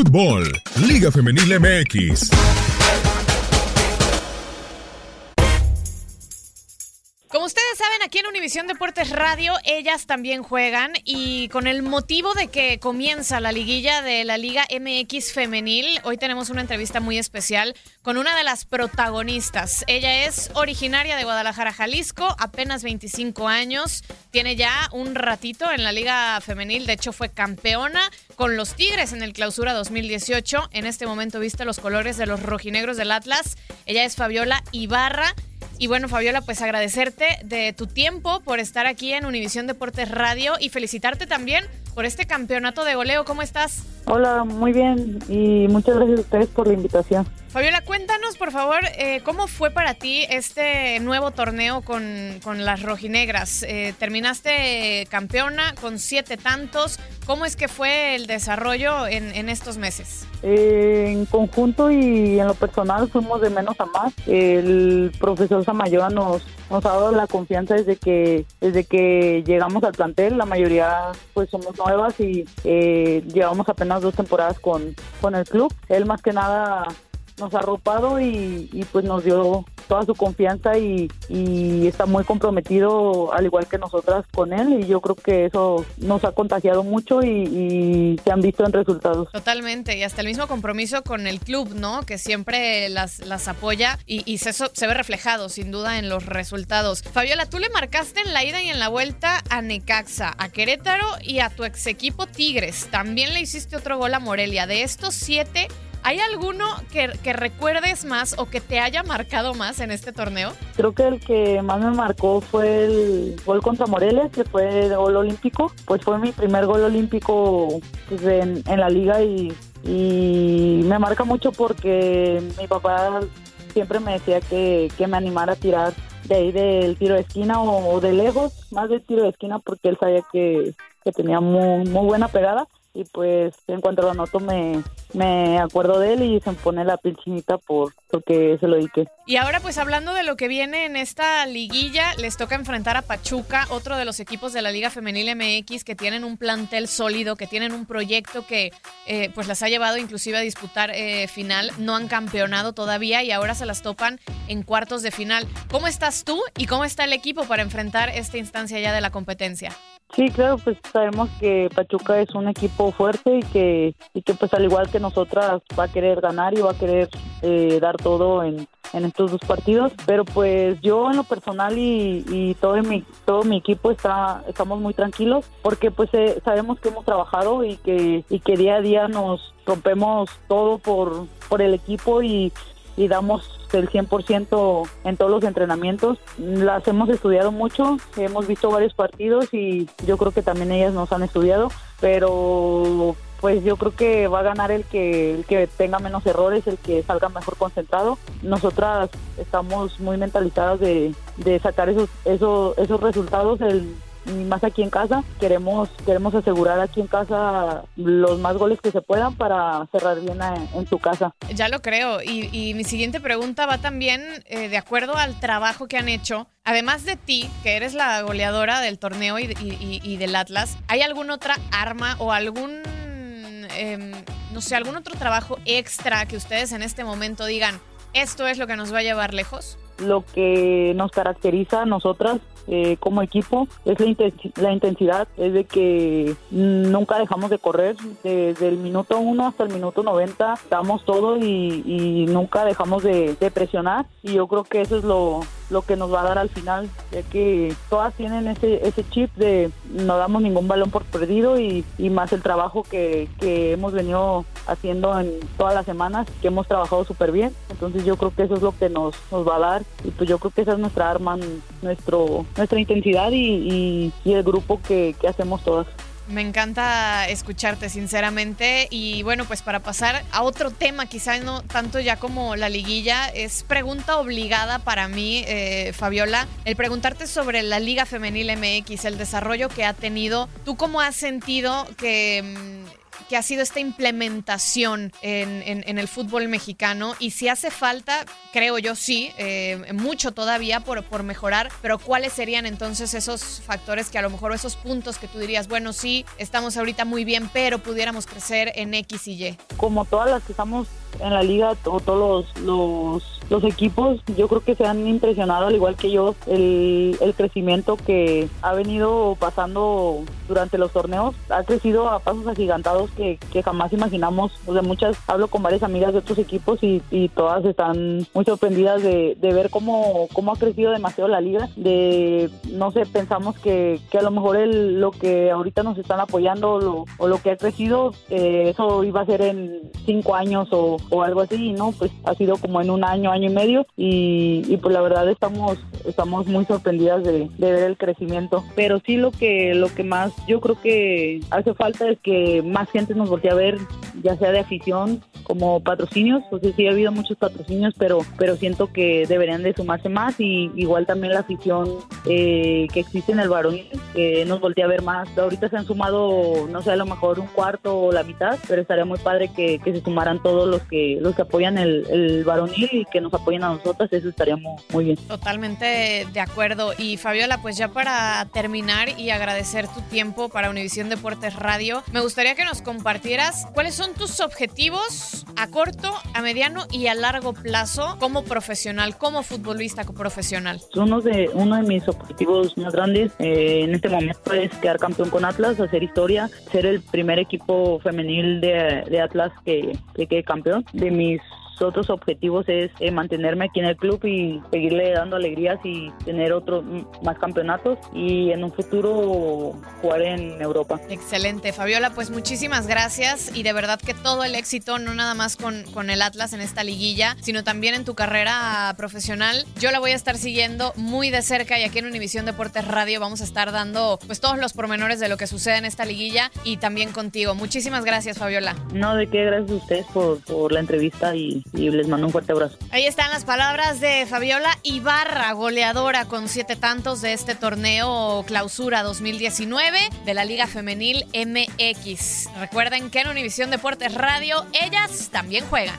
fútbol, Liga Femenil MX. Aquí en Univisión Deportes Radio, ellas también juegan y con el motivo de que comienza la liguilla de la Liga MX Femenil, hoy tenemos una entrevista muy especial con una de las protagonistas. Ella es originaria de Guadalajara, Jalisco, apenas 25 años, tiene ya un ratito en la Liga Femenil, de hecho fue campeona con los Tigres en el Clausura 2018. En este momento viste los colores de los rojinegros del Atlas. Ella es Fabiola Ibarra. Y bueno, Fabiola, pues agradecerte de tu tiempo por estar aquí en Univisión Deportes Radio y felicitarte también por este campeonato de goleo. ¿Cómo estás? Hola, muy bien y muchas gracias a ustedes por la invitación. Fabiola, cuéntanos por favor eh, cómo fue para ti este nuevo torneo con, con las rojinegras. Eh, terminaste campeona con siete tantos. ¿Cómo es que fue el desarrollo en, en estos meses? Eh, en conjunto y en lo personal fuimos de menos a más. El profesor Samayoa nos, nos ha dado la confianza desde que desde que llegamos al plantel. La mayoría pues somos nuevas y eh, llevamos dos temporadas con, con el club. Él más que nada nos ha arropado y, y, pues nos dio toda su confianza y, y, está muy comprometido al igual que nosotras con él y yo creo que eso nos ha contagiado mucho y, y, se han visto en resultados. Totalmente y hasta el mismo compromiso con el club, ¿no? Que siempre las, las apoya y, se, se ve reflejado sin duda en los resultados. Fabiola, tú le marcaste en la ida y en la vuelta a Necaxa, a Querétaro y a tu ex equipo Tigres. También le hiciste otro gol a Morelia. De estos siete ¿Hay alguno que, que, recuerdes más o que te haya marcado más en este torneo? Creo que el que más me marcó fue el gol contra Morelia, que fue el gol olímpico. Pues fue mi primer gol olímpico pues, en, en, la liga y, y, me marca mucho porque mi papá siempre me decía que, que me animara a tirar de ahí del tiro de esquina o, o, de lejos, más del tiro de esquina porque él sabía que, que tenía muy, muy buena pegada y pues en cuanto lo noto me, me acuerdo de él y se me pone la por porque se lo dediqué. Y ahora pues hablando de lo que viene en esta liguilla, les toca enfrentar a Pachuca, otro de los equipos de la Liga Femenil MX que tienen un plantel sólido, que tienen un proyecto que eh, pues las ha llevado inclusive a disputar eh, final, no han campeonado todavía y ahora se las topan en cuartos de final. ¿Cómo estás tú y cómo está el equipo para enfrentar esta instancia ya de la competencia? Sí, claro, pues sabemos que Pachuca es un equipo fuerte y que, y que pues al igual que nosotras va a querer ganar y va a querer eh, dar todo en, en, estos dos partidos, pero pues yo en lo personal y, y todo mi todo mi equipo está estamos muy tranquilos porque pues eh, sabemos que hemos trabajado y que y que día a día nos rompemos todo por por el equipo y y damos el 100% en todos los entrenamientos. Las hemos estudiado mucho, hemos visto varios partidos y yo creo que también ellas nos han estudiado, pero pues yo creo que va a ganar el que, el que tenga menos errores, el que salga mejor concentrado. Nosotras estamos muy mentalizadas de, de sacar esos, esos, esos resultados el más aquí en casa. Queremos queremos asegurar aquí en casa los más goles que se puedan para cerrar bien en su casa. Ya lo creo. Y, y mi siguiente pregunta va también eh, de acuerdo al trabajo que han hecho. Además de ti, que eres la goleadora del torneo y del Atlas, ¿hay alguna otra arma o algún, eh, no sé, algún otro trabajo extra que ustedes en este momento digan, esto es lo que nos va a llevar lejos? Lo que nos caracteriza a nosotras eh, como equipo es la, intensi la, intensidad, es de que nunca dejamos de correr, desde el minuto 1 hasta el minuto 90 damos todo y, nunca dejamos de, de, presionar y yo creo que eso es lo, lo que nos va a dar al final, ya que todas tienen ese, ese chip de no damos ningún balón por perdido y, y más el trabajo que, que, hemos venido haciendo en todas las semanas, que hemos trabajado súper bien. Entonces yo creo que eso es lo que nos, nos va a dar y pues yo creo que esa es nuestra arma, nuestro, nuestra intensidad y, el grupo que hacemos todas. Me encanta escucharte, sinceramente. Y bueno, pues para pasar a otro tema, quizá no tanto ya como la liguilla, es pregunta obligada para mí, eh, Fabiola, el preguntarte sobre la Liga Femenil MX, el desarrollo que ha tenido. ¿Tú cómo has sentido que que ha sido esta implementación en, el fútbol mexicano y si hace falta, creo yo sí, eh, mucho todavía por, por mejorar, pero ¿cuáles serían entonces esos factores que a lo mejor esos puntos que tú dirías, bueno, sí, estamos ahorita muy bien, pero pudiéramos crecer en X y Y? Como todas las que estamos en la liga todos los, los, equipos, yo creo que se han impresionado, al igual que yo, el, el crecimiento que ha venido pasando durante los torneos. Ha crecido a pasos agigantados que, que jamás imaginamos. O muchas, hablo con varias amigas de otros equipos y, todas están muy sorprendidas de, ver cómo, cómo ha crecido demasiado la liga. De, no sé, pensamos que, que a lo mejor el, lo que ahorita nos están apoyando o lo que ha crecido, eh, eso iba a ser en cinco años o, o algo así, ¿no? Pues ha sido como en un año, año y medio y, y pues la verdad estamos, estamos muy sorprendidas de, de, ver el crecimiento. Pero sí lo que, lo que más yo creo que hace falta es que más gente nos voltee a ver, ya sea de afición como patrocinios, pues sí ha habido muchos patrocinios, pero, pero siento que deberían de sumarse más y igual también la afición eh, que existe en el varonil, que nos voltea a ver más. Ahorita se han sumado, no sé, a lo mejor un cuarto o la mitad, pero estaría muy padre que, se sumaran todos los que los que apoyan el, el varonil y que nos apoyen a nosotras, eso estaría muy, bien. Totalmente de acuerdo. Y Fabiola, pues ya para terminar y agradecer tu tiempo para Univisión Deportes Radio, me gustaría que nos compartieras cuáles son tus a corto, a mediano y a largo plazo como profesional, como futbolista profesional? Uno de, uno de mis objetivos más grandes eh, en este momento es quedar campeón con Atlas, hacer historia, ser el primer equipo femenil de, de Atlas que, que quede campeón. De mis otros objetivos es eh, mantenerme aquí en el club y seguirle dando alegrías y tener otros más campeonatos y en un futuro jugar en Europa. Excelente, Fabiola, pues muchísimas gracias y de verdad que todo el éxito, no nada más con, con el Atlas en esta liguilla, sino también en tu carrera profesional. Yo la voy a estar siguiendo muy de cerca y aquí en Univisión Deportes Radio vamos a estar dando pues todos los pormenores de lo que sucede en esta liguilla y también contigo. Muchísimas gracias, Fabiola. No, de qué, gracias a ustedes por, por la entrevista y y les mando un fuerte abrazo. Ahí están las palabras de Fabiola Ibarra, goleadora con siete tantos de este torneo Clausura 2019 de la Liga Femenil MX. Recuerden que en Univisión Deportes Radio ellas también juegan.